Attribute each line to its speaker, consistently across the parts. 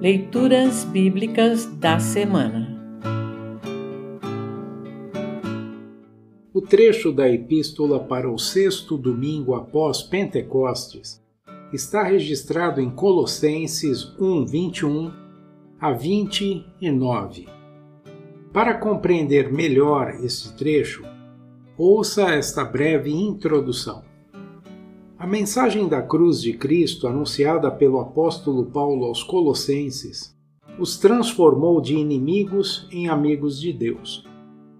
Speaker 1: Leituras Bíblicas da Semana
Speaker 2: O trecho da Epístola para o sexto domingo após Pentecostes está registrado em Colossenses 1, 21 a 29. Para compreender melhor este trecho, ouça esta breve introdução. A mensagem da cruz de Cristo, anunciada pelo apóstolo Paulo aos Colossenses, os transformou de inimigos em amigos de Deus.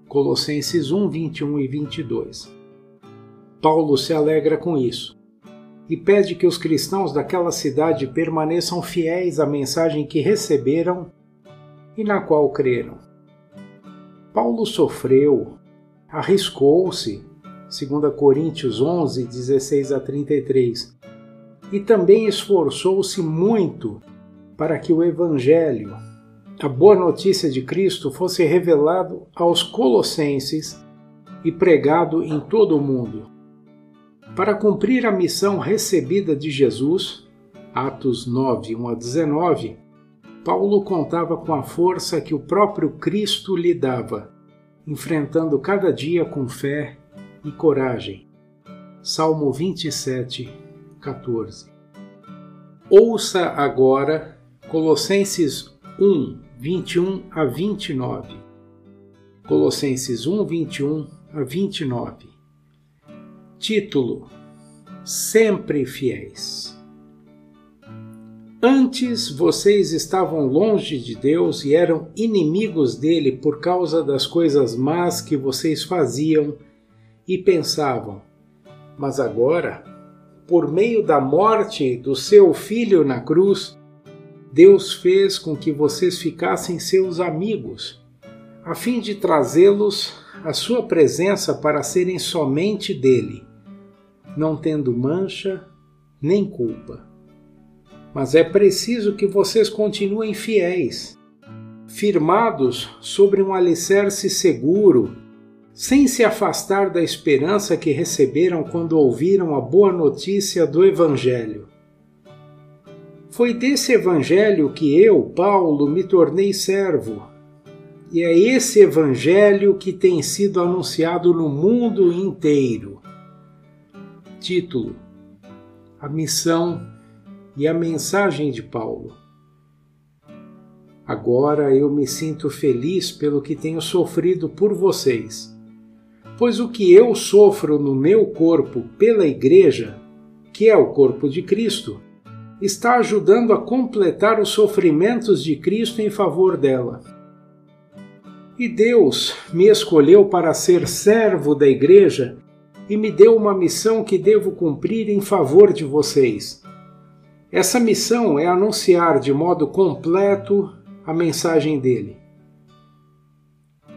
Speaker 2: Colossenses 1, 21 e 22. Paulo se alegra com isso e pede que os cristãos daquela cidade permaneçam fiéis à mensagem que receberam e na qual creram. Paulo sofreu, arriscou-se 2 Coríntios 11, 16 a 33. E também esforçou-se muito para que o Evangelho, a boa notícia de Cristo, fosse revelado aos Colossenses e pregado em todo o mundo. Para cumprir a missão recebida de Jesus, Atos 9, 1 a 19, Paulo contava com a força que o próprio Cristo lhe dava, enfrentando cada dia com fé e coragem. Salmo 27, 14. Ouça agora Colossenses 1, 21 a 29. Colossenses 1, 21 a 29. Título: Sempre fiéis. Antes vocês estavam longe de Deus e eram inimigos dele por causa das coisas más que vocês faziam e pensavam: mas agora, por meio da morte do seu filho na cruz, Deus fez com que vocês ficassem seus amigos, a fim de trazê-los à sua presença para serem somente dele, não tendo mancha nem culpa. Mas é preciso que vocês continuem fiéis, firmados sobre um alicerce seguro sem se afastar da esperança que receberam quando ouviram a boa notícia do Evangelho. Foi desse Evangelho que eu, Paulo, me tornei servo. E é esse Evangelho que tem sido anunciado no mundo inteiro. Título: A missão e a mensagem de Paulo. Agora eu me sinto feliz pelo que tenho sofrido por vocês Pois o que eu sofro no meu corpo pela Igreja, que é o corpo de Cristo, está ajudando a completar os sofrimentos de Cristo em favor dela. E Deus me escolheu para ser servo da Igreja e me deu uma missão que devo cumprir em favor de vocês. Essa missão é anunciar de modo completo a mensagem dele.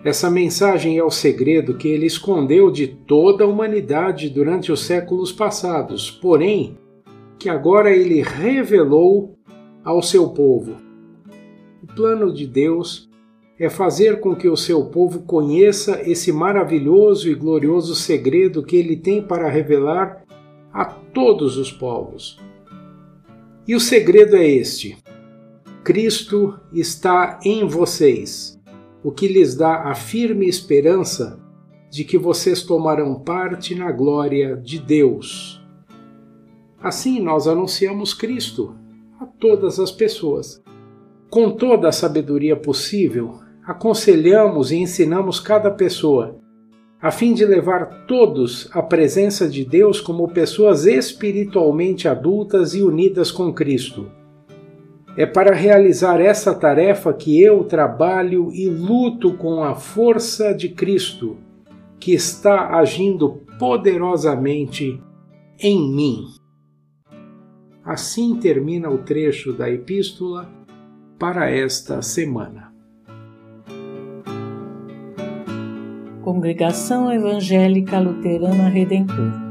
Speaker 2: Essa mensagem é o segredo que ele escondeu de toda a humanidade durante os séculos passados, porém, que agora ele revelou ao seu povo. O plano de Deus é fazer com que o seu povo conheça esse maravilhoso e glorioso segredo que ele tem para revelar a todos os povos. E o segredo é este: Cristo está em vocês o que lhes dá a firme esperança de que vocês tomarão parte na glória de Deus. Assim nós anunciamos Cristo a todas as pessoas. Com toda a sabedoria possível, aconselhamos e ensinamos cada pessoa, a fim de levar todos à presença de Deus como pessoas espiritualmente adultas e unidas com Cristo. É para realizar essa tarefa que eu trabalho e luto com a força de Cristo, que está agindo poderosamente em mim. Assim termina o trecho da epístola para esta semana.
Speaker 1: Congregação Evangélica Luterana Redentor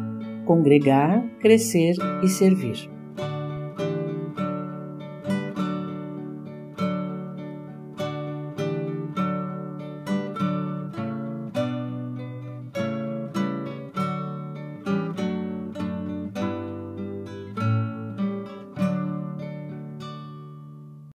Speaker 1: Congregar, Crescer e Servir.